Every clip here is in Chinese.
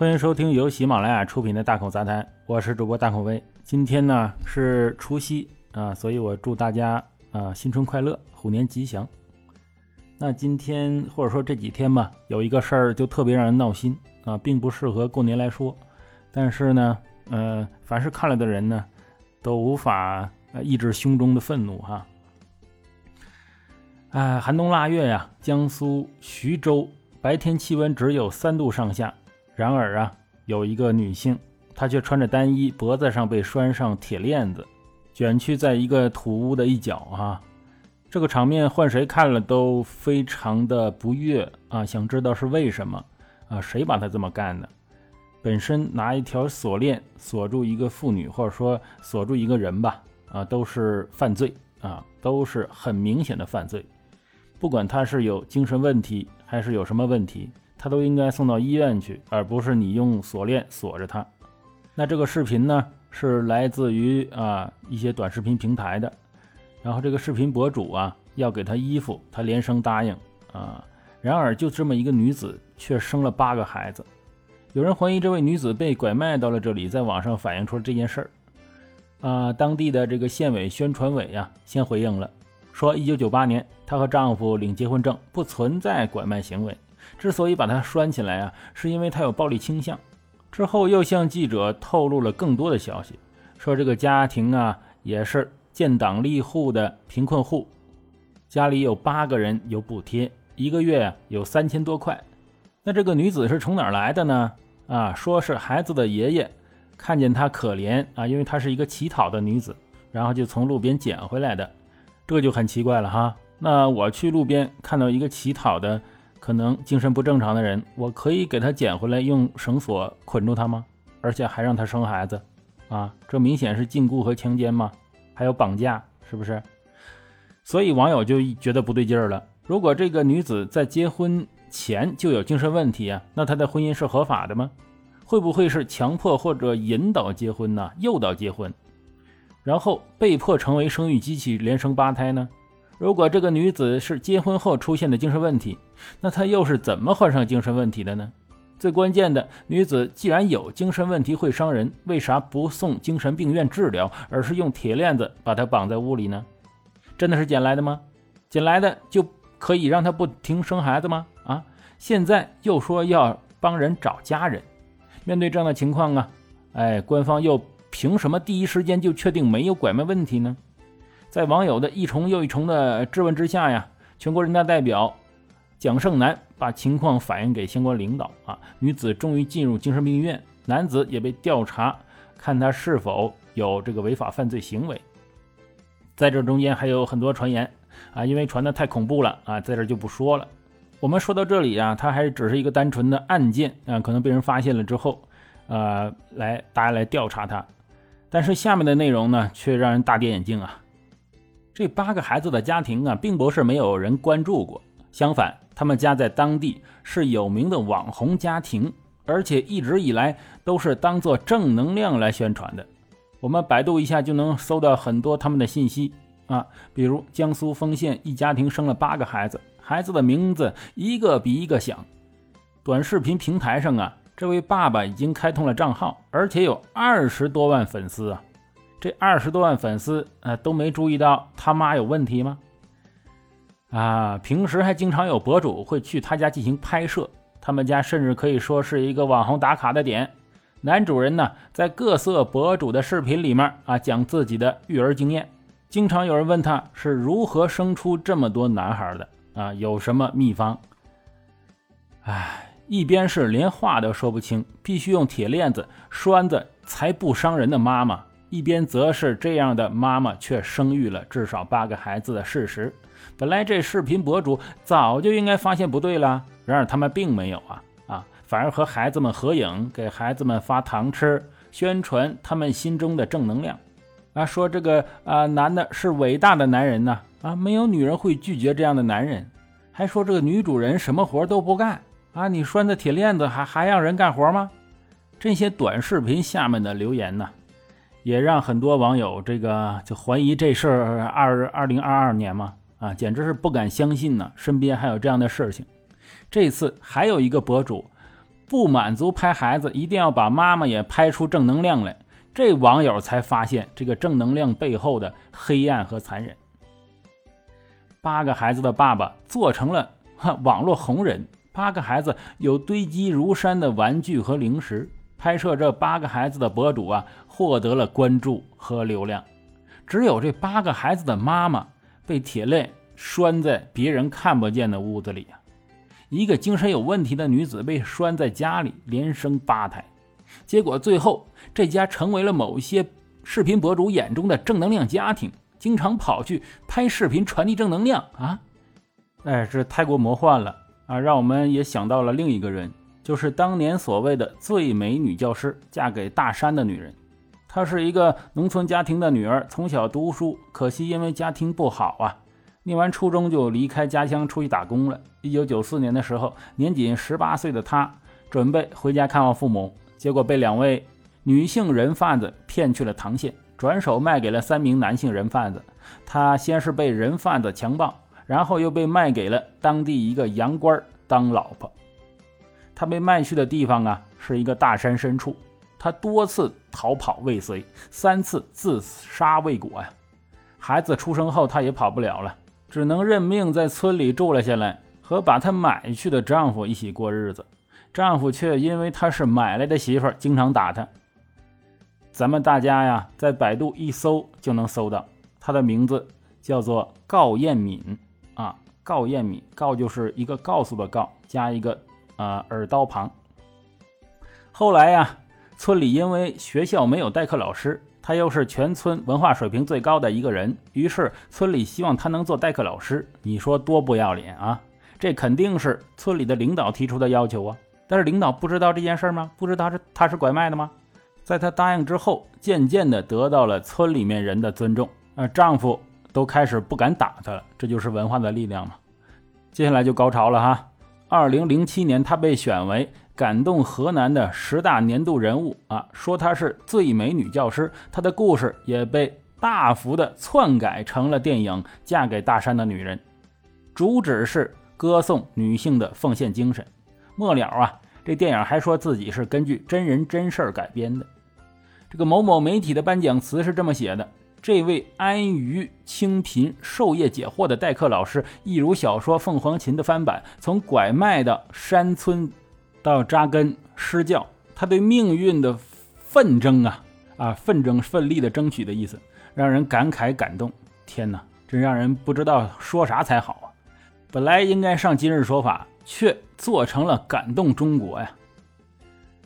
欢迎收听由喜马拉雅出品的《大孔杂谈》，我是主播大孔威。今天呢是除夕啊，所以我祝大家啊新春快乐，虎年吉祥。那今天或者说这几天吧，有一个事儿就特别让人闹心啊，并不适合过年来说，但是呢，呃，凡是看了的人呢，都无法抑制胸中的愤怒哈。哎，寒冬腊月呀，江苏徐州白天气温只有三度上下。然而啊，有一个女性，她却穿着单衣，脖子上被拴上铁链子，卷曲在一个土屋的一角啊。这个场面换谁看了都非常的不悦啊！想知道是为什么啊？谁把她这么干的？本身拿一条锁链锁住一个妇女，或者说锁住一个人吧，啊，都是犯罪啊，都是很明显的犯罪。不管他是有精神问题还是有什么问题。他都应该送到医院去，而不是你用锁链锁着他。那这个视频呢，是来自于啊一些短视频平台的。然后这个视频博主啊要给他衣服，他连声答应啊。然而就这么一个女子，却生了八个孩子。有人怀疑这位女子被拐卖到了这里，在网上反映出了这件事儿。啊，当地的这个县委宣传委呀，先回应了，说一九九八年她和丈夫领结婚证，不存在拐卖行为。之所以把他拴起来啊，是因为他有暴力倾向。之后又向记者透露了更多的消息，说这个家庭啊也是建档立户的贫困户，家里有八个人有补贴，一个月有三千多块。那这个女子是从哪儿来的呢？啊，说是孩子的爷爷看见她可怜啊，因为她是一个乞讨的女子，然后就从路边捡回来的。这就很奇怪了哈。那我去路边看到一个乞讨的。可能精神不正常的人，我可以给他捡回来，用绳索捆住他吗？而且还让他生孩子，啊，这明显是禁锢和强奸吗？还有绑架，是不是？所以网友就觉得不对劲儿了。如果这个女子在结婚前就有精神问题啊，那她的婚姻是合法的吗？会不会是强迫或者引导结婚呢？诱导结婚，然后被迫成为生育机器，连生八胎呢？如果这个女子是结婚后出现的精神问题，那她又是怎么患上精神问题的呢？最关键的，女子既然有精神问题会伤人，为啥不送精神病院治疗，而是用铁链子把她绑在屋里呢？真的是捡来的吗？捡来的就可以让她不停生孩子吗？啊，现在又说要帮人找家人，面对这样的情况啊，哎，官方又凭什么第一时间就确定没有拐卖问题呢？在网友的一重又一重的质问之下呀，全国人大代表蒋胜男把情况反映给相关领导啊，女子终于进入精神病院，男子也被调查，看他是否有这个违法犯罪行为。在这中间还有很多传言啊，因为传的太恐怖了啊，在这就不说了。我们说到这里啊，它还只是一个单纯的案件啊，可能被人发现了之后，呃，来大家来调查他，但是下面的内容呢，却让人大跌眼镜啊。这八个孩子的家庭啊，并不是没有人关注过，相反，他们家在当地是有名的网红家庭，而且一直以来都是当做正能量来宣传的。我们百度一下就能搜到很多他们的信息啊，比如江苏丰县一家庭生了八个孩子，孩子的名字一个比一个响。短视频平台上啊，这位爸爸已经开通了账号，而且有二十多万粉丝啊。这二十多万粉丝，呃，都没注意到他妈有问题吗？啊，平时还经常有博主会去他家进行拍摄，他们家甚至可以说是一个网红打卡的点。男主人呢，在各色博主的视频里面啊，讲自己的育儿经验，经常有人问他是如何生出这么多男孩的啊，有什么秘方？哎，一边是连话都说不清，必须用铁链子拴着才不伤人的妈妈。一边则是这样的妈妈却生育了至少八个孩子的事实。本来这视频博主早就应该发现不对了，然而他们并没有啊啊，反而和孩子们合影，给孩子们发糖吃，宣传他们心中的正能量。啊，说这个啊男的是伟大的男人呢啊，没有女人会拒绝这样的男人。还说这个女主人什么活都不干啊，你拴的铁链子还还让人干活吗？这些短视频下面的留言呢？也让很多网友这个就怀疑这事儿二二零二二年嘛啊，简直是不敢相信呢，身边还有这样的事情。这次还有一个博主不满足拍孩子，一定要把妈妈也拍出正能量来。这网友才发现这个正能量背后的黑暗和残忍。八个孩子的爸爸做成了网络红人，八个孩子有堆积如山的玩具和零食。拍摄这八个孩子的博主啊，获得了关注和流量。只有这八个孩子的妈妈被铁链拴在别人看不见的屋子里啊。一个精神有问题的女子被拴在家里，连生八胎。结果最后，这家成为了某些视频博主眼中的正能量家庭，经常跑去拍视频传递正能量啊！哎，这太过魔幻了啊！让我们也想到了另一个人。就是当年所谓的最美女教师嫁给大山的女人，她是一个农村家庭的女儿，从小读书，可惜因为家庭不好啊，念完初中就离开家乡出去打工了。一九九四年的时候，年仅十八岁的她准备回家看望父母，结果被两位女性人贩子骗去了唐县，转手卖给了三名男性人贩子。她先是被人贩子强暴，然后又被卖给了当地一个洋官当老婆。他被卖去的地方啊，是一个大山深处。他多次逃跑未遂，三次自杀未果呀。孩子出生后，他也跑不了了，只能认命在村里住了下来，和把他买去的丈夫一起过日子。丈夫却因为她是买来的媳妇，经常打她。咱们大家呀，在百度一搜就能搜到，她的名字叫做告艳敏啊，告艳敏，告就是一个告诉的告，加一个。啊，耳刀旁。后来呀，村里因为学校没有代课老师，他又是全村文化水平最高的一个人，于是村里希望他能做代课老师。你说多不要脸啊！这肯定是村里的领导提出的要求啊。但是领导不知道这件事吗？不知道是他是拐卖的吗？在他答应之后，渐渐的得到了村里面人的尊重，呃，丈夫都开始不敢打他了。这就是文化的力量嘛。接下来就高潮了哈。二零零七年，她被选为感动河南的十大年度人物啊，说她是最美女教师。她的故事也被大幅的篡改成了电影《嫁给大山的女人》，主旨是歌颂女性的奉献精神。末了啊，这电影还说自己是根据真人真事改编的。这个某某媒体的颁奖词是这么写的。这位安于清贫、授业解惑的代课老师，一如小说《凤凰琴》的翻版，从拐卖到山村，到扎根施教，他对命运的奋争啊啊，奋争、奋力的争取的意思，让人感慨感动。天哪，真让人不知道说啥才好啊！本来应该上今日说法，却做成了感动中国呀。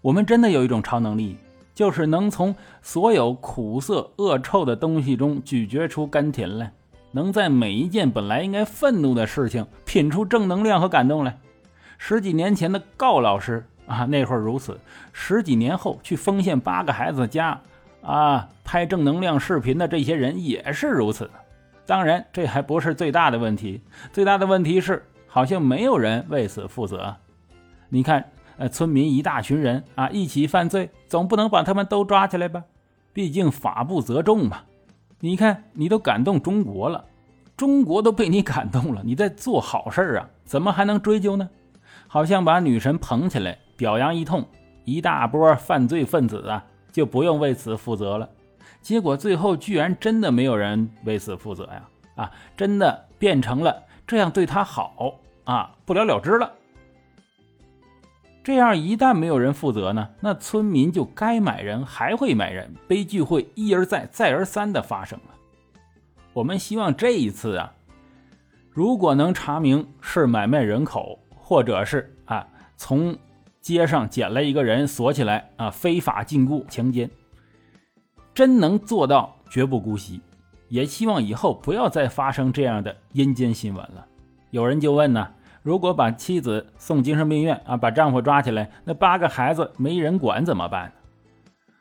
我们真的有一种超能力。就是能从所有苦涩恶臭的东西中咀嚼出甘甜来，能在每一件本来应该愤怒的事情品出正能量和感动来。十几年前的告老师啊，那会儿如此；十几年后去丰县八个孩子家啊拍正能量视频的这些人也是如此。当然，这还不是最大的问题，最大的问题是好像没有人为此负责。你看。呃，村民一大群人啊，一起犯罪，总不能把他们都抓起来吧？毕竟法不责众嘛。你看，你都感动中国了，中国都被你感动了，你在做好事啊，怎么还能追究呢？好像把女神捧起来表扬一通，一大波犯罪分子啊，就不用为此负责了。结果最后居然真的没有人为此负责呀！啊，真的变成了这样对他好啊，不了了之了。这样一旦没有人负责呢，那村民就该买人还会买人，悲剧会一而再再而三的发生了。我们希望这一次啊，如果能查明是买卖人口，或者是啊从街上捡了一个人锁起来啊非法禁锢强奸，真能做到绝不姑息。也希望以后不要再发生这样的阴间新闻了。有人就问呢？如果把妻子送精神病院啊，把丈夫抓起来，那八个孩子没人管怎么办？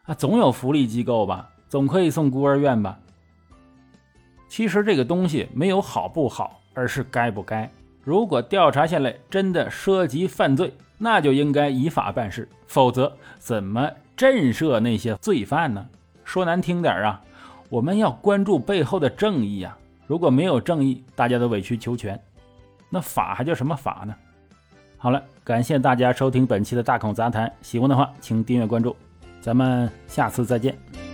啊，总有福利机构吧，总可以送孤儿院吧。其实这个东西没有好不好，而是该不该。如果调查下来真的涉及犯罪，那就应该依法办事，否则怎么震慑那些罪犯呢？说难听点啊，我们要关注背后的正义啊。如果没有正义，大家都委曲求全。那法还叫什么法呢？好了，感谢大家收听本期的大孔杂谈，喜欢的话请订阅关注，咱们下次再见。